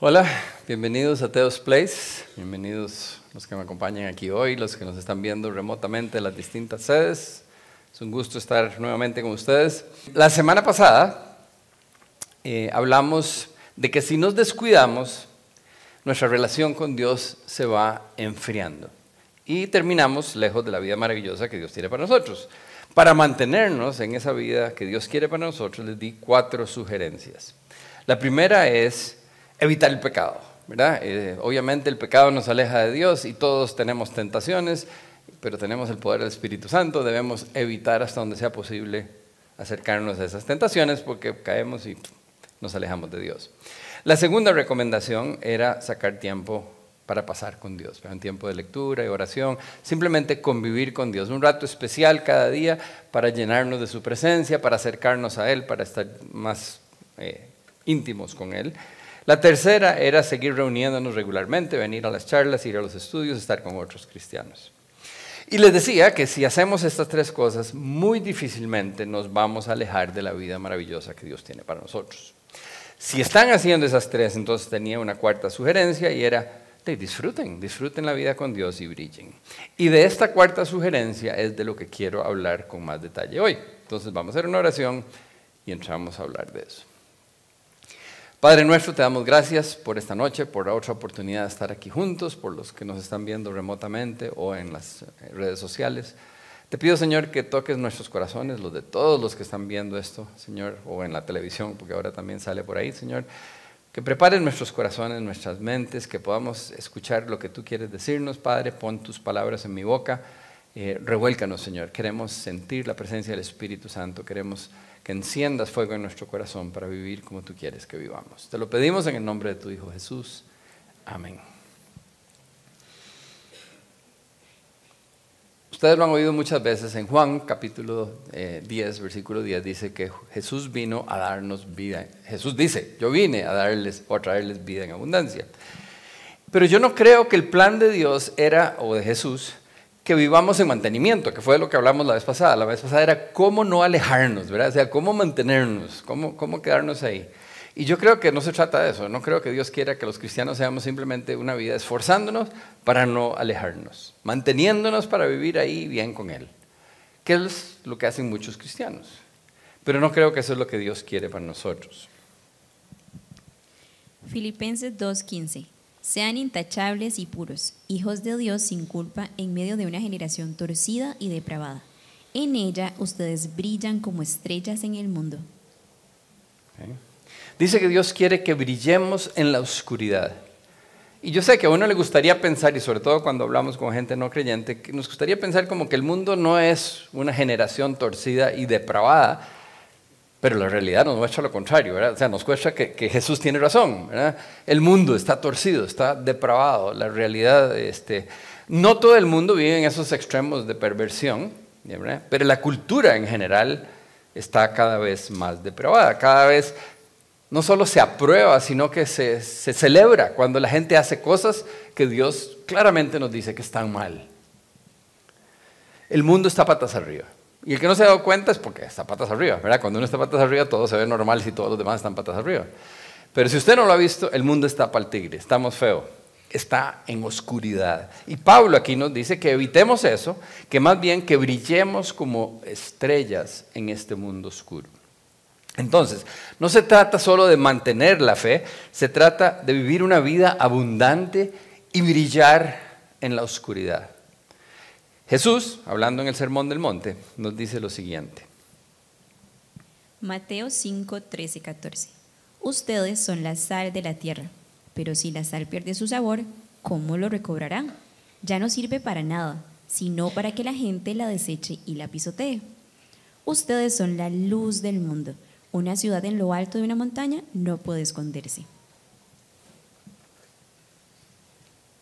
Hola, bienvenidos a Teos Place, bienvenidos los que me acompañan aquí hoy, los que nos están viendo remotamente en las distintas sedes. Es un gusto estar nuevamente con ustedes. La semana pasada eh, hablamos de que si nos descuidamos, nuestra relación con Dios se va enfriando. Y terminamos lejos de la vida maravillosa que Dios tiene para nosotros. Para mantenernos en esa vida que Dios quiere para nosotros, les di cuatro sugerencias. La primera es evitar el pecado. ¿verdad? Eh, obviamente el pecado nos aleja de Dios y todos tenemos tentaciones, pero tenemos el poder del Espíritu Santo, debemos evitar hasta donde sea posible acercarnos a esas tentaciones porque caemos y nos alejamos de Dios. La segunda recomendación era sacar tiempo para pasar con Dios, un tiempo de lectura y oración, simplemente convivir con Dios, un rato especial cada día para llenarnos de su presencia, para acercarnos a Él, para estar más eh, íntimos con Él. La tercera era seguir reuniéndonos regularmente, venir a las charlas, ir a los estudios, estar con otros cristianos. Y les decía que si hacemos estas tres cosas, muy difícilmente nos vamos a alejar de la vida maravillosa que Dios tiene para nosotros. Si están haciendo esas tres, entonces tenía una cuarta sugerencia y era, disfruten, disfruten la vida con Dios y brillen. Y de esta cuarta sugerencia es de lo que quiero hablar con más detalle hoy. Entonces vamos a hacer una oración y entramos a hablar de eso. Padre nuestro, te damos gracias por esta noche, por la otra oportunidad de estar aquí juntos, por los que nos están viendo remotamente o en las eh, redes sociales. Te pido, Señor, que toques nuestros corazones, los de todos los que están viendo esto, Señor, o en la televisión, porque ahora también sale por ahí, Señor. Que prepares nuestros corazones, nuestras mentes, que podamos escuchar lo que tú quieres decirnos, Padre. Pon tus palabras en mi boca. Eh, revuélcanos, Señor. Queremos sentir la presencia del Espíritu Santo. Queremos que enciendas fuego en nuestro corazón para vivir como tú quieres que vivamos. Te lo pedimos en el nombre de tu Hijo Jesús. Amén. Ustedes lo han oído muchas veces en Juan capítulo 10, eh, versículo 10, dice que Jesús vino a darnos vida. Jesús dice, yo vine a darles o a traerles vida en abundancia. Pero yo no creo que el plan de Dios era, o de Jesús, que vivamos en mantenimiento, que fue de lo que hablamos la vez pasada. La vez pasada era cómo no alejarnos, ¿verdad? O sea, cómo mantenernos, cómo, cómo quedarnos ahí. Y yo creo que no se trata de eso. No creo que Dios quiera que los cristianos seamos simplemente una vida esforzándonos para no alejarnos, manteniéndonos para vivir ahí bien con Él, que es lo que hacen muchos cristianos. Pero no creo que eso es lo que Dios quiere para nosotros. Filipenses 2.15 sean intachables y puros, hijos de Dios sin culpa en medio de una generación torcida y depravada. En ella ustedes brillan como estrellas en el mundo. Dice que Dios quiere que brillemos en la oscuridad. Y yo sé que a uno le gustaría pensar, y sobre todo cuando hablamos con gente no creyente, que nos gustaría pensar como que el mundo no es una generación torcida y depravada, pero la realidad nos muestra lo contrario, ¿verdad? O sea, nos muestra que, Jesús tiene razón. El mundo está torcido, está depravado. La realidad, este, no todo el mundo vive en esos extremos de perversión. Pero la cultura en general está cada vez más depravada. Cada vez no solo se aprueba, sino que se celebra cuando la gente hace cosas que Dios claramente nos dice que están mal. El mundo está patas arriba. Y el que no se ha dado cuenta es porque está patas arriba, ¿verdad? Cuando uno está patas arriba, todo se ve normal si todos los demás están patas arriba. Pero si usted no lo ha visto, el mundo está para el tigre, estamos feos, está en oscuridad. Y Pablo aquí nos dice que evitemos eso, que más bien que brillemos como estrellas en este mundo oscuro. Entonces, no se trata solo de mantener la fe, se trata de vivir una vida abundante y brillar en la oscuridad. Jesús, hablando en el Sermón del Monte, nos dice lo siguiente. Mateo 5, 13, 14. Ustedes son la sal de la tierra, pero si la sal pierde su sabor, ¿cómo lo recobrarán? Ya no sirve para nada, sino para que la gente la deseche y la pisotee. Ustedes son la luz del mundo. Una ciudad en lo alto de una montaña no puede esconderse.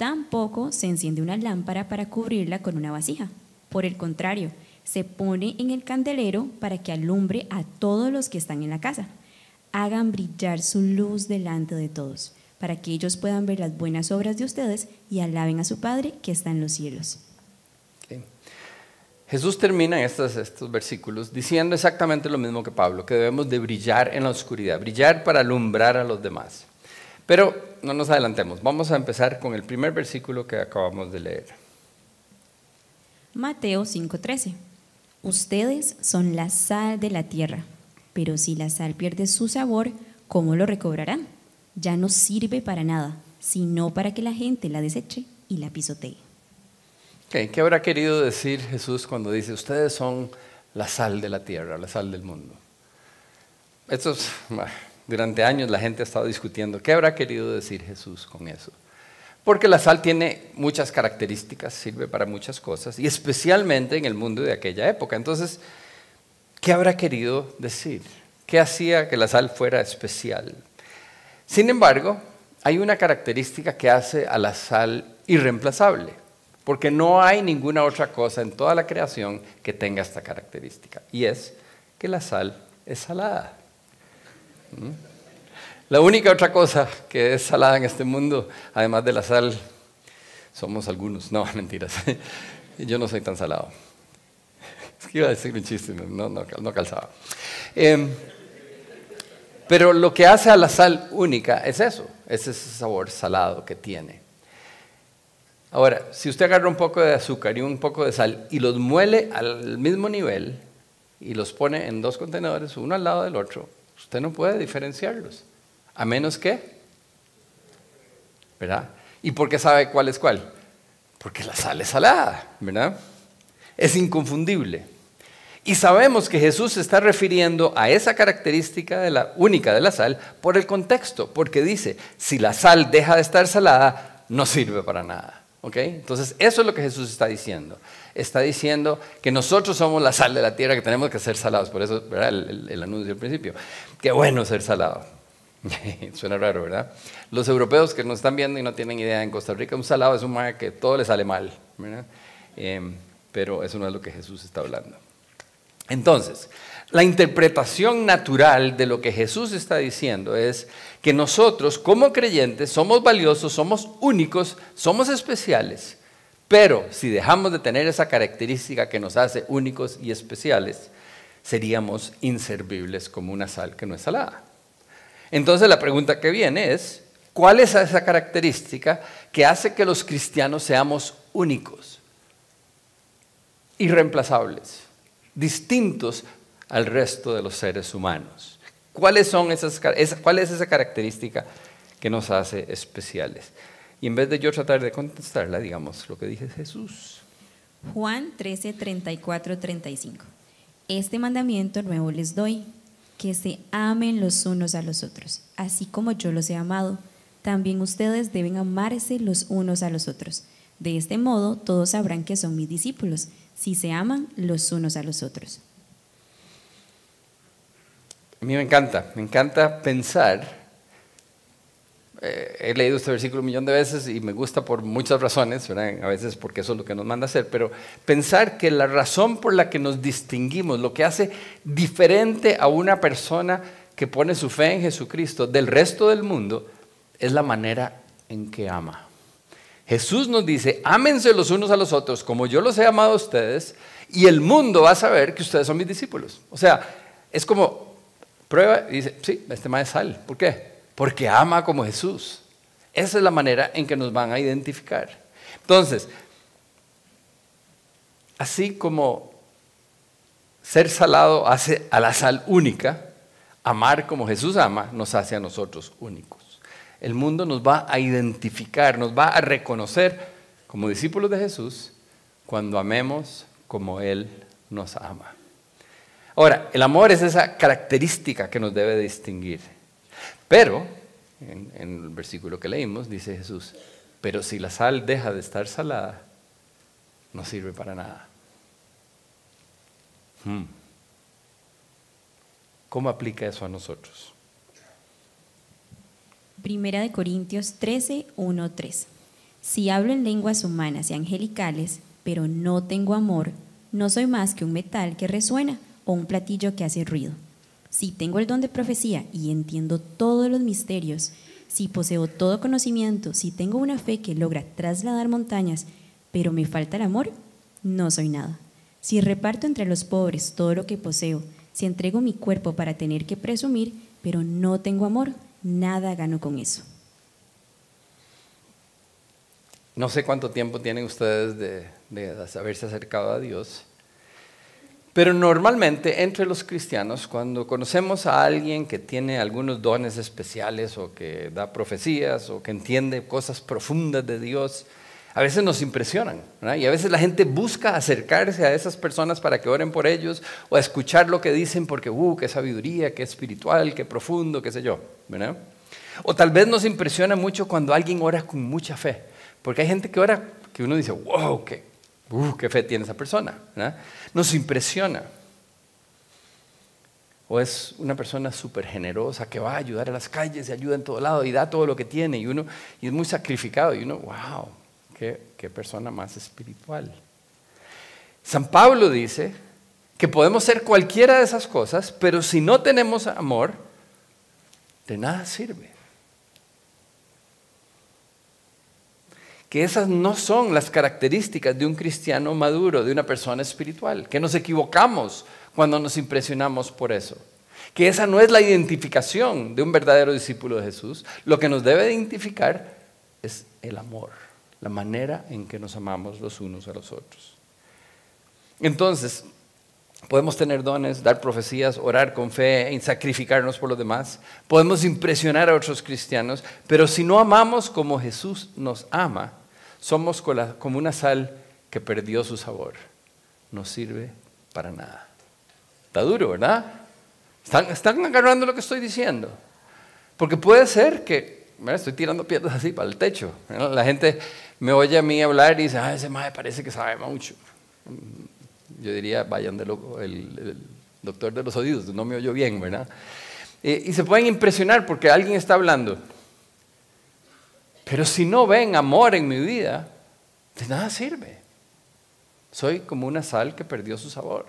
Tampoco se enciende una lámpara para cubrirla con una vasija. Por el contrario, se pone en el candelero para que alumbre a todos los que están en la casa. Hagan brillar su luz delante de todos, para que ellos puedan ver las buenas obras de ustedes y alaben a su Padre que está en los cielos. Jesús termina estos, estos versículos diciendo exactamente lo mismo que Pablo, que debemos de brillar en la oscuridad, brillar para alumbrar a los demás. Pero no nos adelantemos, vamos a empezar con el primer versículo que acabamos de leer. Mateo 5:13. Ustedes son la sal de la tierra, pero si la sal pierde su sabor, ¿cómo lo recobrarán? Ya no sirve para nada, sino para que la gente la deseche y la pisotee. ¿Qué habrá querido decir Jesús cuando dice, ustedes son la sal de la tierra, la sal del mundo? Estos, durante años la gente ha estado discutiendo, ¿qué habrá querido decir Jesús con eso? Porque la sal tiene muchas características, sirve para muchas cosas, y especialmente en el mundo de aquella época. Entonces, ¿qué habrá querido decir? ¿Qué hacía que la sal fuera especial? Sin embargo, hay una característica que hace a la sal irreemplazable, porque no hay ninguna otra cosa en toda la creación que tenga esta característica, y es que la sal es salada. ¿Mm? La única otra cosa que es salada en este mundo, además de la sal, somos algunos. No, mentiras. Yo no soy tan salado. Es que iba a decir un chiste, no, no, calzaba. Em, pero lo que hace a la sal única es eso, es ese sabor salado que tiene. Ahora, si usted agarra un poco de azúcar y un poco de sal y los muele al mismo nivel y los pone en dos contenedores, uno al lado del otro, usted no puede diferenciarlos. A menos que, ¿verdad? ¿Y por qué sabe cuál es cuál? Porque la sal es salada, ¿verdad? Es inconfundible. Y sabemos que Jesús se está refiriendo a esa característica de la, única de la sal por el contexto, porque dice, si la sal deja de estar salada, no sirve para nada. ¿Ok? Entonces, eso es lo que Jesús está diciendo. Está diciendo que nosotros somos la sal de la tierra, que tenemos que ser salados. Por eso, ¿verdad? El, el anuncio al principio. Qué bueno ser salado. Suena raro, ¿verdad? Los europeos que nos están viendo y no tienen idea, en Costa Rica un salado es un mar que todo le sale mal, ¿verdad? Em, pero eso no es lo que Jesús está hablando. Entonces, la interpretación natural de lo que Jesús está diciendo es que nosotros como creyentes somos valiosos, somos únicos, somos especiales, pero si dejamos de tener esa característica que nos hace únicos y especiales, seríamos inservibles como una sal que no es salada. Entonces la pregunta que viene es, ¿cuál es esa característica que hace que los cristianos seamos únicos, irreemplazables, distintos al resto de los seres humanos? ¿Cuáles son esas, ¿Cuál es esa característica que nos hace especiales? Y en vez de yo tratar de contestarla, digamos lo que dice Jesús. Juan 13, 34, 35. Este mandamiento nuevo les doy que se amen los unos a los otros, así como yo los he amado. También ustedes deben amarse los unos a los otros. De este modo todos sabrán que son mis discípulos, si se aman los unos a los otros. A mí me encanta, me encanta pensar eh, he leído este versículo un millón de veces y me gusta por muchas razones, a veces porque eso es lo que nos manda hacer, pero pensar que la razón por la que nos distinguimos, lo que hace diferente a una persona que pone su fe en Jesucristo del resto del mundo, es la manera en que ama. Jesús nos dice, ámense los unos a los otros como yo los he amado a ustedes y el mundo va a saber que ustedes son mis discípulos. O sea, es como prueba y dice, sí, este es sal. ¿Por qué? porque ama como Jesús. Esa es la manera en que nos van a identificar. Entonces, así como ser salado hace a la sal única, amar como Jesús ama nos hace a nosotros únicos. El mundo nos va a identificar, nos va a reconocer como discípulos de Jesús cuando amemos como Él nos ama. Ahora, el amor es esa característica que nos debe distinguir. Pero, en, el versículo que leímos, dice Jesús, pero si la sal deja de estar salada, no sirve para nada. Hmm. ¿Cómo aplica eso a nosotros? Primera de Corintios 13, 1, 3. Si hablo en lenguas humanas y angelicales, pero no tengo amor, no soy más que un metal que resuena o un platillo que hace ruido. Si tengo el don de profecía y entiendo todos los misterios, si poseo todo conocimiento, si tengo una fe que logra trasladar montañas, pero me falta el amor, no soy nada. Si reparto entre los pobres todo lo que poseo, si entrego mi cuerpo para tener que presumir, pero no tengo amor, nada gano con eso. No sé cuánto tiempo tienen ustedes de, de haberse acercado a Dios, pero normalmente entre los cristianos, cuando conocemos a alguien que tiene algunos dones especiales o que da profecías o que entiende cosas profundas de Dios, a veces nos impresionan. Y a veces la gente busca acercarse a esas personas para que oren por ellos o escuchar lo que dicen porque, uh, qué sabiduría, qué espiritual, qué profundo, qué sé yo. O tal vez nos impresiona mucho cuando alguien ora con mucha fe. Porque hay gente que ora que uno dice, wow, qué, uh, qué fe tiene esa persona. Nos impresiona. O es una persona súper generosa que va a ayudar a las calles y ayuda en todo lado y da todo lo que tiene y uno y es muy sacrificado y uno, wow, qué, qué persona más espiritual. San Pablo dice que podemos ser cualquiera de esas cosas, pero si no tenemos amor, de nada sirve. Que esas no son las características de un cristiano maduro, de una persona espiritual, que nos equivocamos cuando nos impresionamos por eso, que esa no es la identificación de un verdadero discípulo de Jesús, lo que nos debe identificar es el amor, la manera en que nos amamos los unos a los otros. Entonces, Podemos tener dones, dar profecías, orar con fe, sacrificarnos por los demás. Podemos impresionar a otros cristianos, pero si no amamos como Jesús nos ama, somos como una sal que perdió su sabor. No sirve para nada. Está duro, ¿verdad? Están, agarrando lo que estoy diciendo. Porque puede ser que, estoy tirando piedras así para el techo. La gente me oye a mí hablar y dice, ah, ese madre parece que sabe mucho. Yo diría, vayan de loco, el, doctor de los oídos, no me oyó bien, ¿verdad? Eh, y se pueden impresionar porque alguien está hablando. Pero si no ven amor en mi vida, de nada sirve. Soy como una sal que perdió su sabor.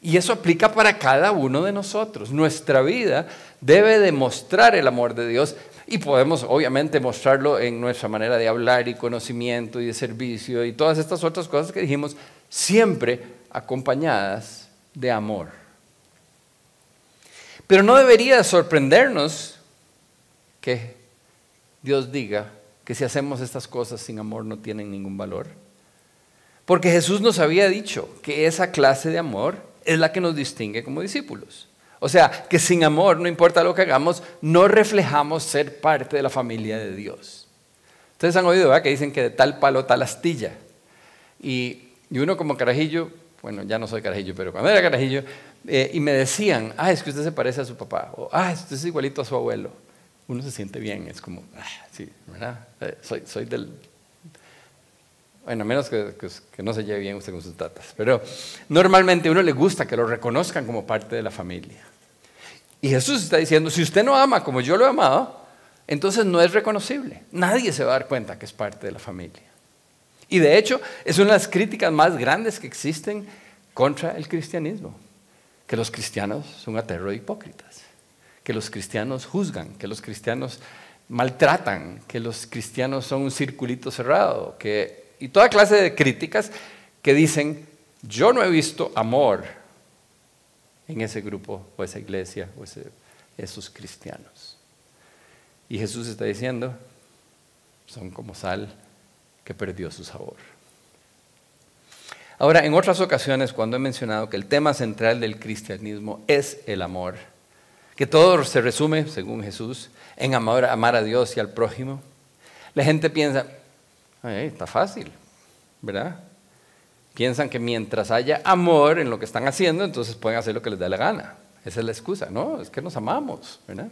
Y eso aplica para cada uno de nosotros. Nuestra vida debe demostrar el amor de Dios y podemos obviamente mostrarlo en nuestra manera de hablar y conocimiento y de servicio y todas estas otras cosas que dijimos, siempre acompañadas de amor. Pero no debería sorprendernos que Dios diga que si hacemos estas cosas sin amor no tienen ningún valor. Porque Jesús nos había dicho que esa clase de amor es la que nos distingue como discípulos. O sea, que sin amor, no importa lo que hagamos, no reflejamos ser parte de la familia de Dios. Ustedes han oído ¿verdad? que dicen que de tal palo tal astilla. Y, uno como carajillo, bueno, ya no soy carajillo, pero cuando era carajillo, eh, y me decían, ah, es que usted se parece a su papá, o ah, usted es igualito a su abuelo uno se siente bien, es como, ah, sí, ¿verdad? Eh, soy, soy del... Bueno, a menos que, que, no se lleve bien usted con sus tatas, pero normalmente a uno le gusta que lo reconozcan como parte de la familia. Y Jesús está diciendo, si usted no ama como yo lo he amado, entonces no es reconocible. Nadie se va a dar cuenta que es parte de la familia. Y de hecho, es una de las críticas más grandes que existen contra el cristianismo, que los cristianos son aterro hipócritas que los cristianos juzgan, que los cristianos maltratan, que los cristianos son un circulito cerrado, que, y toda clase de críticas que dicen, yo no he visto amor en ese grupo o esa iglesia o esos cristianos. Y Jesús está diciendo, son como sal que perdió su sabor. Ahora, en otras ocasiones, cuando he mencionado que el tema central del cristianismo es el amor, que todo se resume, según Jesús, en amar, a Dios y al prójimo, la gente piensa, está fácil, ¿verdad? Piensan que mientras haya amor en lo que están haciendo, entonces pueden hacer lo que les dé la gana. Esa es la excusa, ¿no? Es que nos amamos, ¿verdad?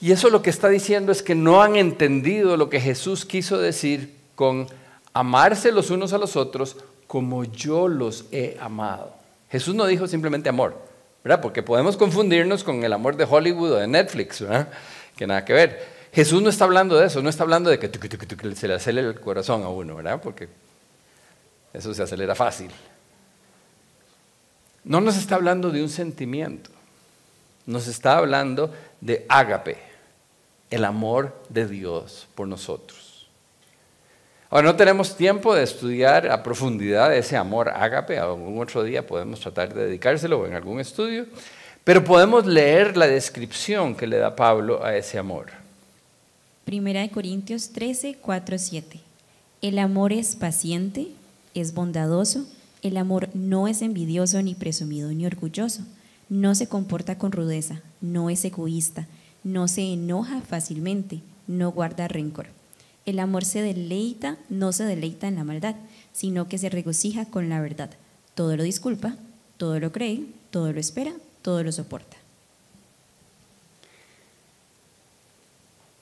Y eso lo que está diciendo es que no han entendido lo que Jesús quiso decir con amarse los unos a los otros como yo los he amado. Jesús no dijo simplemente amor. ¿Verdad? Porque podemos confundirnos con el amor de Hollywood o de Netflix, ¿verdad? Que nada que ver. Jesús no está hablando de eso, no está hablando de que se le acelera el corazón a uno, ¿verdad? Porque eso se acelera fácil. No nos está hablando de un sentimiento, nos está hablando de ágape, el amor de Dios por nosotros. Ahora, no tenemos tiempo de estudiar a profundidad ese amor ágape, algún otro día podemos tratar de dedicárselo en algún estudio, pero podemos leer la descripción que le da Pablo a ese amor. Primera de Corintios 13, 4, 7. El amor es paciente, es bondadoso, el amor no es envidioso ni presumido ni orgulloso, no se comporta con rudeza, no es egoísta, no se enoja fácilmente, no guarda rencor. El amor se deleita, no se deleita en la maldad, sino que se regocija con la verdad. Todo lo disculpa, todo lo cree, todo lo espera, todo lo soporta.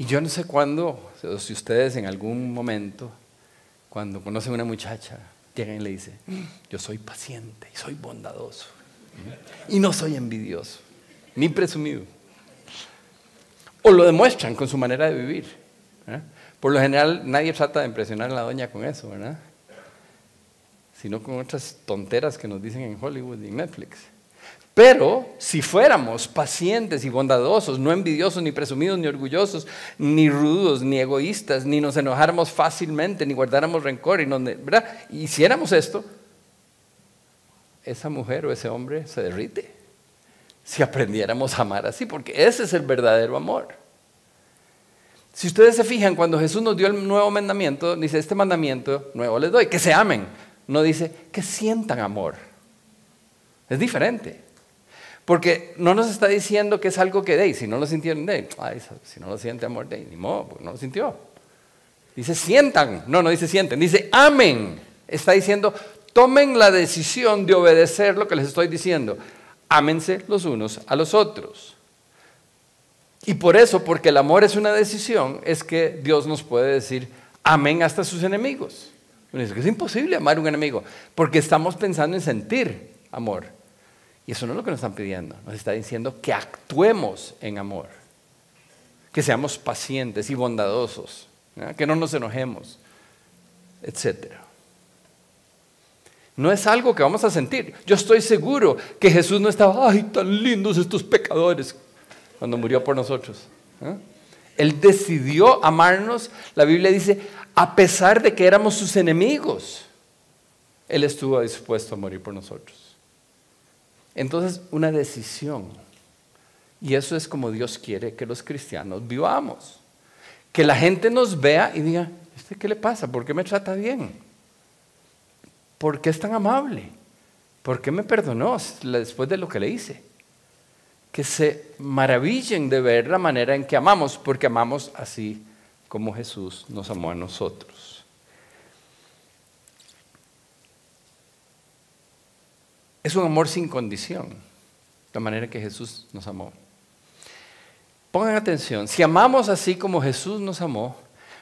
Y yo no sé cuándo, o si ustedes en algún momento, cuando conocen a una muchacha, llegan y le dicen, yo soy paciente y soy bondadoso. Y no soy envidioso, ni presumido. O lo demuestran con su manera de vivir. ¿eh? Por lo general, nadie trata de impresionar a la doña con eso, ¿verdad? Sino con otras tonteras que nos dicen en Hollywood y Netflix. Pero si fuéramos pacientes y bondadosos, no envidiosos, ni presumidos, ni orgullosos, ni rudos, ni egoístas, ni nos enojáramos fácilmente, ni guardáramos rencor, y ¿verdad? hiciéramos esto, esa mujer o ese hombre se derrite. Si aprendiéramos a amar así, porque ese es el verdadero amor. Si ustedes se fijan, cuando Jesús nos dio el nuevo mandamiento, dice, este mandamiento nuevo les doy, que se amen. No dice, que sientan amor. Es diferente. Porque no nos está diciendo que es algo que de, si no lo sintieron de, si no lo siente amor de, ni modo, porque no lo sintió. Dice sientan, no, no dice sienten, dice amen. Está diciendo, tomen la decisión de obedecer lo que les estoy diciendo. Ámense los unos a los otros. Y por eso, porque el amor es una decisión, es que Dios nos puede decir, amén hasta sus enemigos. Es imposible amar a un enemigo, porque estamos pensando en sentir amor. Y eso no es lo que nos están pidiendo. Nos está diciendo que actuemos en amor. Que seamos pacientes y bondadosos. Que no nos enojemos. Etcétera. No es algo que vamos a sentir. Yo estoy seguro que Jesús no estaba, ay, tan lindos estos pecadores, cuando murió por nosotros. Él decidió amarnos. La Biblia dice, a pesar de que éramos sus enemigos, Él estuvo dispuesto a morir por nosotros. Entonces, una decisión. Y eso es como Dios quiere que los cristianos vivamos. Que la gente nos vea y diga, ¿este qué le pasa? ¿Por qué me trata bien? ¿Por qué es tan amable? ¿Por qué me perdonó después de lo que le hice? Que se maravillen de ver la manera en que amamos, porque amamos así como Jesús nos amó a nosotros. Es un amor sin condición, la manera que Jesús nos amó. Pongan atención, si amamos así como Jesús nos amó,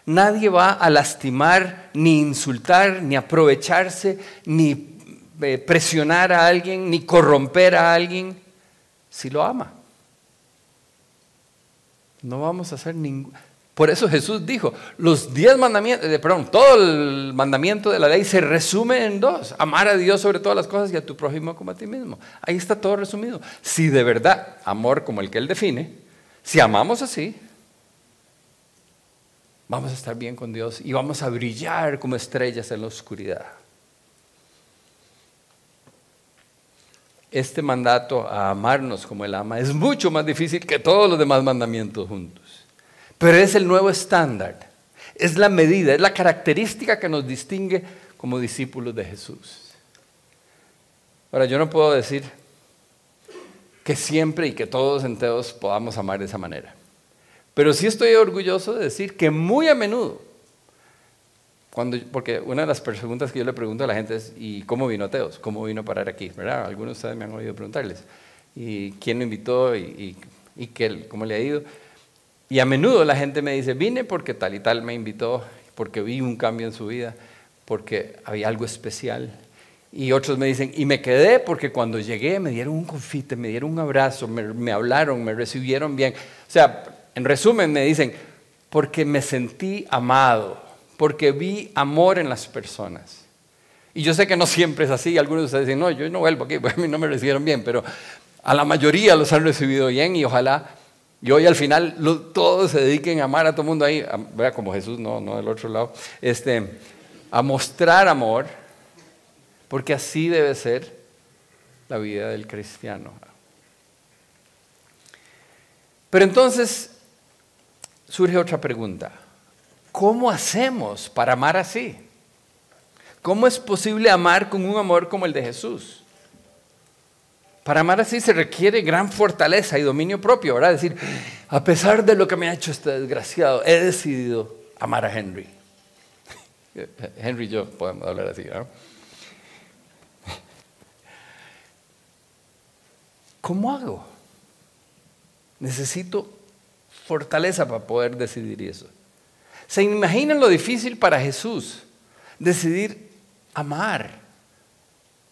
nadie va a lastimar, ni insultar, ni aprovecharse, ni eh, presionar a alguien, ni corromper a alguien, si lo ama. No vamos a hacer ningún... Por eso Jesús dijo, los diez mandamientos, eh, perdón, todo el mandamiento de la ley se resume en dos. Amar a Dios sobre todas las cosas y a tu prójimo como a ti mismo. Ahí está todo resumido. Si de verdad, amor como el que Él define, si amamos así, vamos a estar bien con Dios y vamos a brillar como estrellas en la oscuridad. Este mandato a amarnos como Él ama es mucho más difícil que todos los demás mandamientos juntos. Pero es el nuevo estándar, es la medida, es la característica que nos distingue como discípulos de Jesús. Ahora, yo no puedo decir que siempre y que todos enteros podamos amar de esa manera. Pero sí estoy orgulloso de decir que muy a menudo, cuando, porque una de las preguntas que yo le pregunto a la gente es, ¿y cómo vino Teos? ¿Cómo vino a parar aquí? ¿verdad? Algunos de ustedes me han oído preguntarles. ¿Y quién lo invitó? ¿Y, y, y cómo le ha ido? Y a menudo la gente me dice, vine porque tal y tal me invitó, porque vi un cambio en su vida, porque había algo especial. Y otros me dicen, y me quedé porque cuando llegué me dieron un confite, me dieron un abrazo, me, hablaron, me recibieron bien. O sea, en resumen me dicen, porque me sentí amado, porque vi amor en las personas. Y yo sé que no siempre es así, algunos de ustedes dicen, no, yo no vuelvo aquí, porque a mí no me recibieron bien, pero a la mayoría los han recibido bien y ojalá y hoy al final todos se dediquen a amar a todo el mundo ahí, vea como Jesús, no, no del otro lado, este, a mostrar amor, porque así debe ser la vida del cristiano. Pero entonces, surge otra pregunta. ¿Cómo hacemos para amar así? ¿Cómo es posible amar con un amor como el de Jesús? Para amar así se requiere gran fortaleza y dominio propio, ¿verdad? Decir, a pesar de lo que me ha hecho este desgraciado, he decidido amar a Henry. Henry y yo podemos hablar así, ¿no? ¿Cómo hago? Necesito fortaleza para poder decidir eso. ¿Se imaginan lo difícil para Jesús decidir amar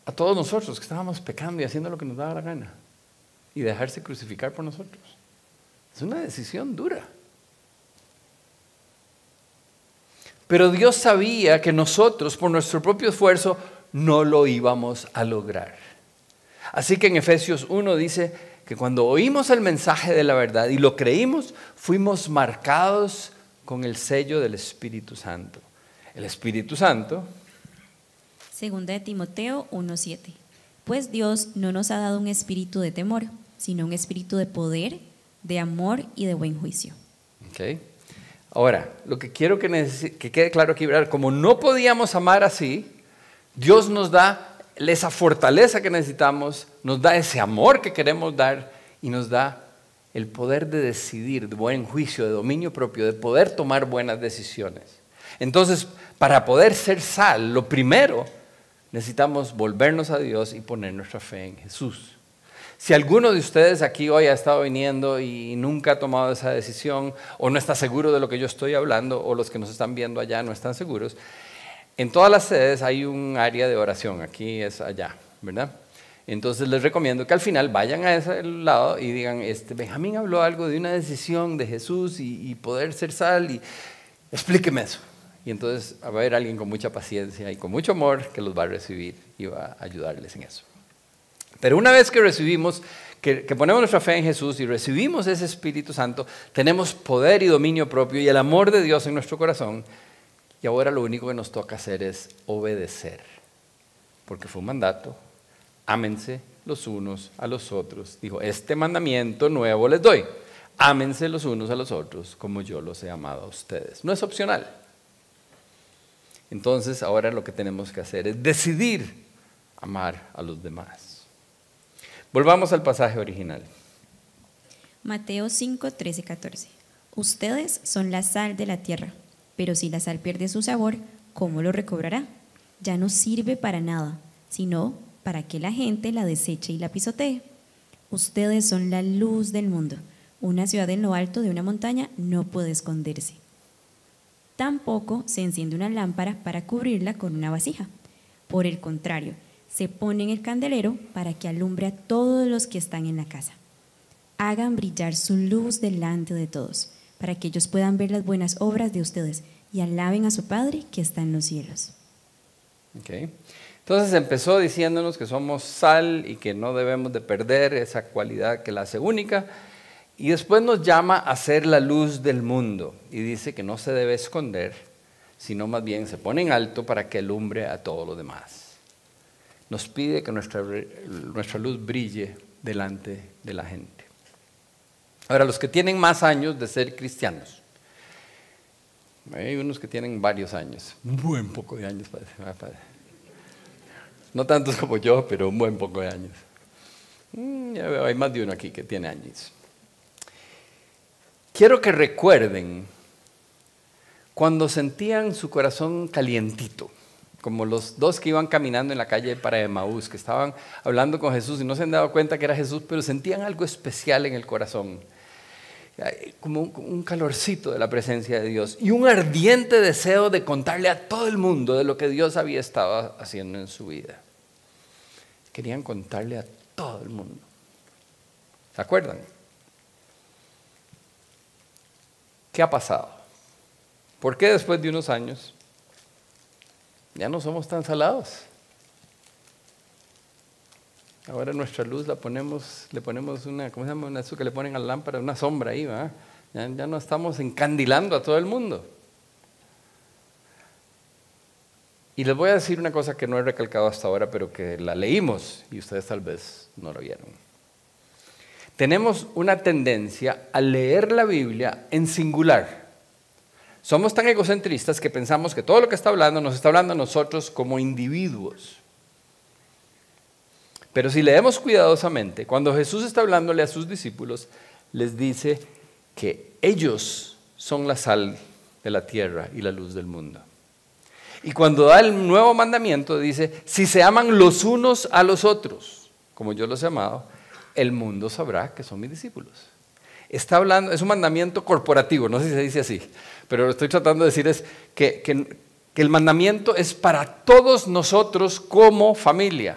a todos nosotros que estábamos pecando y haciendo lo que nos daba la gana y dejarse crucificar por nosotros? Es una decisión dura. Pero Dios sabía que nosotros, por nuestro propio esfuerzo, no lo íbamos a lograr. Así que en Efesios 1 dice que cuando oímos el mensaje de la verdad y lo creímos, fuimos marcados con el sello del Espíritu Santo. El Espíritu Santo. Segunda de Timoteo 1.7. Pues Dios no nos ha dado un espíritu de temor, sino un espíritu de poder, de amor y de buen juicio. Okay. Ahora, lo que quiero que, que quede claro aquí, como no podíamos amar así, Dios nos da esa fortaleza que necesitamos, nos da ese amor que queremos dar y nos da el poder de decidir, de buen juicio, de dominio propio, de poder tomar buenas decisiones. Entonces, para poder ser sal, lo primero, necesitamos volvernos a Dios y poner nuestra fe en Jesús. Si alguno de ustedes aquí hoy ha estado viniendo y nunca ha tomado esa decisión o no está seguro de lo que yo estoy hablando o los que nos están viendo allá no están seguros, en todas las sedes hay un área de oración, aquí es allá, ¿verdad? Entonces les recomiendo que al final vayan a ese lado y digan, este, Benjamín habló algo de una decisión de Jesús y, poder ser sal y explíqueme eso. Y entonces va a haber alguien con mucha paciencia y con mucho amor que los va a recibir y va a ayudarles en eso. Pero una vez que recibimos, que, que, ponemos nuestra fe en Jesús y recibimos ese Espíritu Santo, tenemos poder y dominio propio y el amor de Dios en nuestro corazón, y ahora lo único que nos toca hacer es obedecer, porque fue un mandato. Ámense los unos a los otros. Dijo, este mandamiento nuevo les doy. Ámense los unos a los otros como yo los he amado a ustedes. No es opcional. Entonces ahora lo que tenemos que hacer es decidir amar a los demás. Volvamos al pasaje original. Mateo 5, 13, 14. Ustedes son la sal de la tierra. Pero si la sal pierde su sabor, ¿cómo lo recobrará? Ya no sirve para nada, sino para que la gente la deseche y la pisotee. Ustedes son la luz del mundo. Una ciudad en lo alto de una montaña no puede esconderse. Tampoco se enciende una lámpara para cubrirla con una vasija. Por el contrario, se pone en el candelero para que alumbre a todos los que están en la casa. Hagan brillar su luz delante de todos para que ellos puedan ver las buenas obras de ustedes y alaben a su Padre que está en los cielos. Okay. Entonces empezó diciéndonos que somos sal y que no debemos de perder esa cualidad que la hace única. Y después nos llama a ser la luz del mundo y dice que no se debe esconder, sino más bien se pone en alto para que alumbre a todo lo demás. Nos pide que nuestra, nuestra luz brille delante de la gente. Ahora, los que tienen más años de ser cristianos, hay unos que tienen varios años, un buen poco de años, padre. No tantos como yo, pero un buen poco de años. Mm, ya veo, hay más de uno aquí que tiene años. Quiero que recuerden cuando sentían su corazón calientito, como los dos que iban caminando en la calle para Emaús, que estaban hablando con Jesús y no se han dado cuenta que era Jesús, pero sentían algo especial en el corazón como un calorcito de la presencia de Dios y un ardiente deseo de contarle a todo el mundo de lo que Dios había estado haciendo en su vida. Querían contarle a todo el mundo. ¿Se acuerdan? ¿Qué ha pasado? ¿Por qué después de unos años ya no somos tan salados? Ahora nuestra luz la ponemos, le ponemos una, ¿cómo se llama? Una que le ponen a la lámpara, una sombra ahí, ¿va? Ya no estamos encandilando a todo el mundo. Y les voy a decir una cosa que no he recalcado hasta ahora, pero que la leímos y ustedes tal vez no lo vieron. tenemos una tendencia a leer la Biblia en singular. Somos tan egocentristas que pensamos que todo lo que está hablando nos está hablando a nosotros como individuos. Pero si leemos cuidadosamente, cuando Jesús está hablándole a sus discípulos, les dice que ellos son la sal de la tierra y la luz del mundo. Y cuando da el nuevo mandamiento, dice, si se aman los unos a los otros, como yo los he amado, el mundo sabrá que son mis discípulos. Está hablando, es un mandamiento corporativo, no sé si se dice así, pero lo estoy tratando de decir es que, que el mandamiento es para todos nosotros como familia,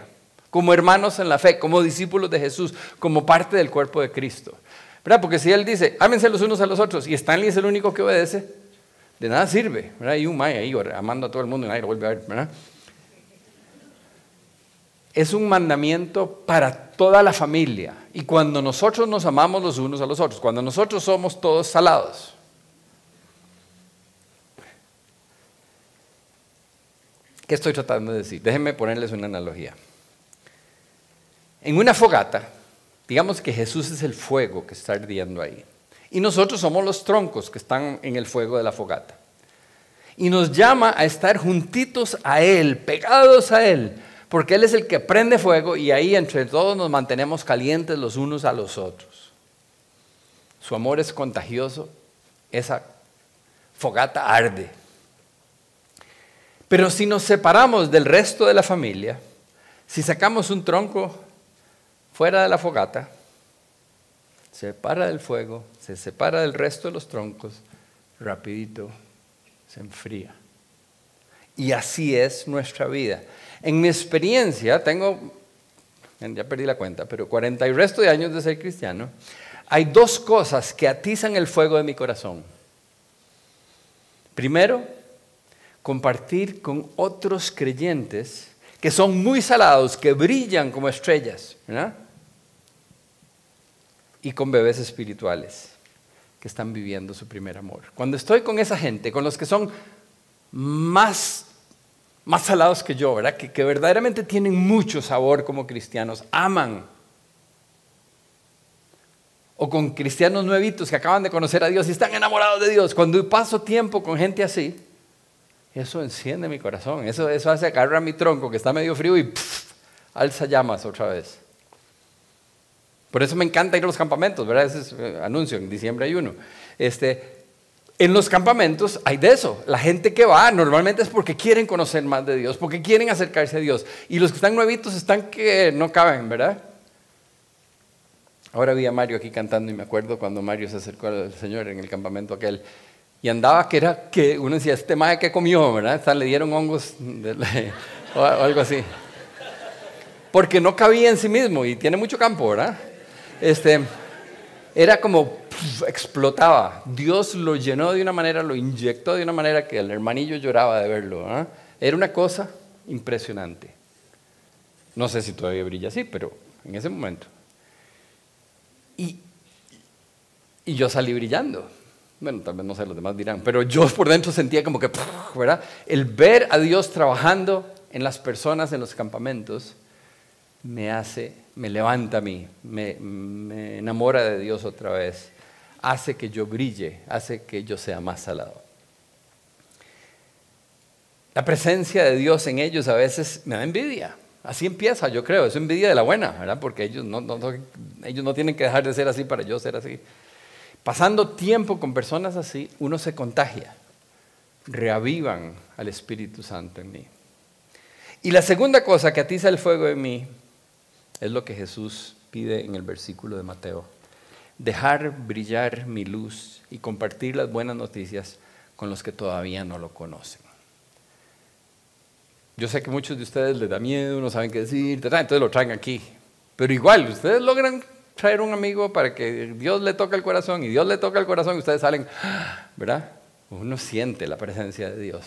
como hermanos en la fe, como discípulos de Jesús, como parte del cuerpo de Cristo. ¿Verdad? Porque si Él dice, ámense los unos a los otros, y Stanley es el único que obedece, de nada sirve. ¿verdad? Y un may ahí amando a todo el mundo y nadie lo vuelve a ver. ¿verdad? Es un mandamiento para toda la familia. Y cuando nosotros nos amamos los unos a los otros, cuando nosotros somos todos salados, ¿qué estoy tratando de decir? Déjenme ponerles una analogía. En una fogata, digamos que Jesús es el fuego que está ardiendo ahí. Y nosotros somos los troncos que están en el fuego de la fogata. Y nos llama a estar juntitos a Él, pegados a Él, porque Él es el que prende fuego y ahí entre todos nos mantenemos calientes los unos a los otros. Su amor es contagioso, esa fogata arde. Pero si nos separamos del resto de la familia, si sacamos un tronco fuera de la fogata, separa del fuego, se separa del resto de los troncos, rapidito se enfría. Y así es nuestra vida. En mi experiencia, tengo, ya perdí la cuenta, pero 40 y resto de años de ser cristiano, hay dos cosas que atizan el fuego de mi corazón. Primero, compartir con otros creyentes que son muy salados, que brillan como estrellas. ¿verdad? Y con bebés espirituales que están viviendo su primer amor. Cuando estoy con esa gente, con los que son más, más salados que yo, ¿verdad? Que, que verdaderamente tienen mucho sabor como cristianos, aman. O con cristianos nuevitos que acaban de conocer a Dios y están enamorados de Dios. Cuando paso tiempo con gente así, eso enciende mi corazón. Eso, eso hace agarrar mi tronco que está medio frío y alza llamas otra vez. Por eso me encanta ir a los campamentos, ¿verdad? Ese es eh, anuncio, en diciembre hay uno. Este, en los campamentos hay de eso. La gente que va normalmente es porque quieren conocer más de Dios, porque quieren acercarse a Dios. Y los que están nuevitos están que no caben, ¿verdad? Ahora vi a Mario aquí cantando y me acuerdo cuando Mario se acercó al Señor en el campamento aquel. Y andaba que era que uno decía, este madre que comió, ¿verdad? O le dieron hongos o algo así. Porque no cabía en sí mismo y tiene mucho campo, ¿verdad? Este, era como explotaba. Dios lo llenó de una manera, lo inyectó de una manera que el hermanillo lloraba de verlo. ¿ah? Era una cosa impresionante. No sé si todavía brilla así, pero en ese momento. Y, y yo salí brillando. Bueno, tal vez no sé, los demás dirán, pero yo por dentro sentía como que, ¿verdad? El ver a Dios trabajando en las personas en los campamentos me hace, me levanta a mí, me, enamora de Dios otra vez, hace que yo brille, hace que yo sea más salado. La presencia de Dios en ellos a veces me da envidia. Así empieza, yo creo, es envidia de la buena, ¿verdad? Porque ellos no, ellos no tienen que dejar de ser así para yo ser así. Pasando tiempo con personas así, uno se contagia, reavivan al Espíritu Santo en mí. Y la segunda cosa que atiza el fuego en mí es lo que Jesús pide en el versículo de Mateo. Dejar brillar mi luz y compartir las buenas noticias con los que todavía no lo conocen. Yo sé que muchos de ustedes les da miedo, no saben qué decir, entonces lo traen aquí. Pero igual, ustedes logran traer un amigo para que Dios le toque el corazón y Dios le toca el corazón y ustedes salen, ¿verdad? Uno siente la presencia de Dios.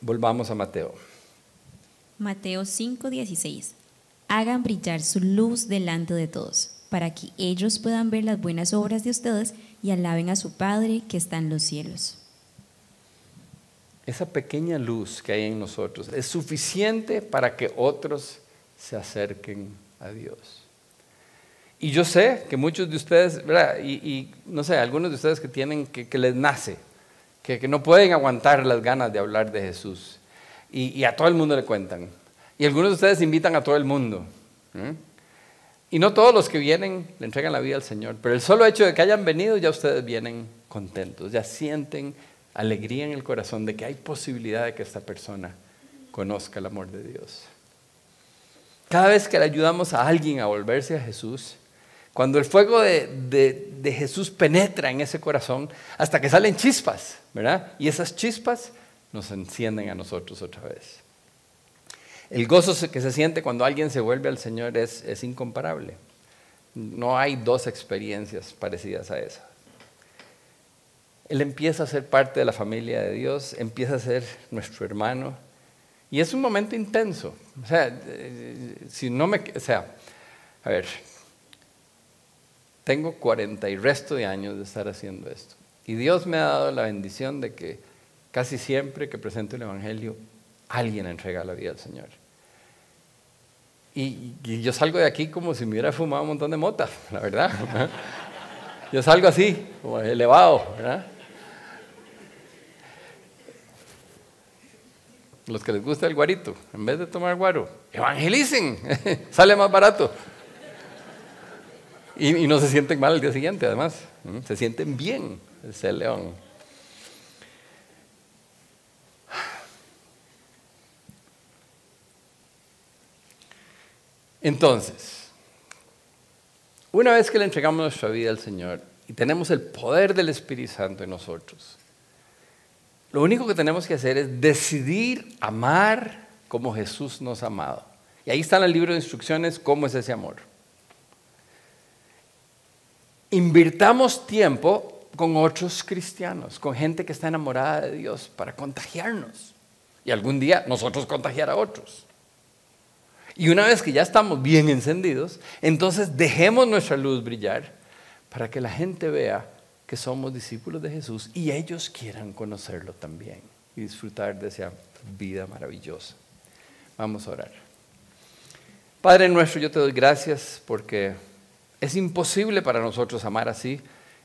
Volvamos a Mateo. Mateo 5:16. Hagan brillar su luz delante de todos, para que ellos puedan ver las buenas obras de ustedes y alaben a su Padre que está en los cielos. Esa pequeña luz que hay en nosotros es suficiente para que otros se acerquen a Dios. Y yo sé que muchos de ustedes. Y, no sé, algunos de ustedes que tienen, que, les nace, que, que, no pueden aguantar las ganas de hablar de Jesús. Y, a todo el mundo le cuentan. Y algunos de ustedes invitan a todo el mundo. Y no todos los que vienen le entregan la vida al Señor, pero el solo hecho de que hayan venido ya ustedes vienen contentos, ya sienten alegría en el corazón de que hay posibilidad de que esta persona conozca el amor de Dios. Cada vez que le ayudamos a alguien a volverse a Jesús, cuando el fuego de, Jesús penetra en ese corazón, hasta que salen chispas, ¿verdad? Y esas chispas nos encienden a nosotros otra vez. El gozo que se siente cuando alguien se vuelve al Señor es, es incomparable. No hay dos experiencias parecidas a esa. Él empieza a ser parte de la familia de Dios, empieza a ser nuestro hermano. Y es un momento intenso. O sea, eh, si no me. O sea, a ver, tengo 40 y resto de años de estar haciendo esto. Y Dios me ha dado la bendición de que casi siempre que presento el Evangelio, alguien entrega la vida al Señor. Y, yo salgo de aquí como si me hubiera fumado un montón de mota, la verdad. Yo salgo así, como elevado, ¿verdad? Los que les gusta el guarito, en vez de tomar guaro, evangelicen, sale más barato. Y, no se sienten mal el día siguiente, además. Se sienten bien, ese león. Entonces, una vez que le entregamos nuestra vida al Señor y tenemos el poder del Espíritu Santo en nosotros, lo único que tenemos que hacer es decidir amar como Jesús nos ha amado. Y ahí está en el libro de instrucciones cómo es ese amor. Invirtamos tiempo con otros cristianos, con gente que está enamorada de Dios, para contagiarnos. Y algún día nosotros contagiar a otros. Y una vez que ya estamos bien encendidos, entonces dejemos nuestra luz brillar para que la gente vea que somos discípulos de Jesús y ellos quieran conocerlo también y disfrutar de esa vida maravillosa. Vamos a orar. Padre nuestro, yo te doy gracias porque es imposible para nosotros amar así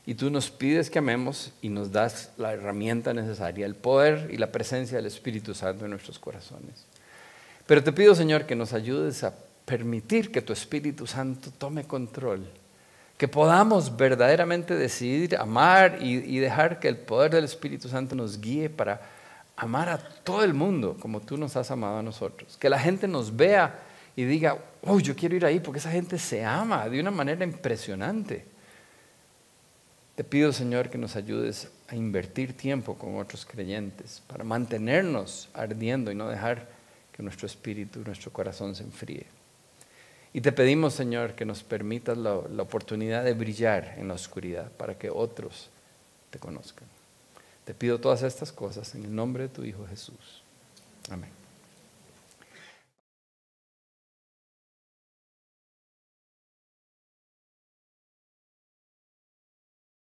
y tú nos pides que amemos y nos das la herramienta necesaria, el poder y la presencia del Espíritu Santo en nuestros corazones. Pero te pido, Señor, que nos ayudes a permitir que tu Espíritu Santo tome control que podamos verdaderamente decidir amar y, dejar que el poder del Espíritu Santo nos guíe para amar a todo el mundo como tú nos has amado a nosotros. Que la gente nos vea y diga, oh, yo quiero ir ahí porque esa gente se ama de una manera impresionante. Te pido, Señor, que nos ayudes a invertir tiempo con otros creyentes para mantenernos ardiendo y no dejar que nuestro espíritu, nuestro corazón se enfríe. Y te pedimos, Señor, que nos permitas la, la, oportunidad de brillar en la oscuridad para que otros te conozcan. Te pido todas estas cosas en el nombre de tu Hijo Jesús. Amén.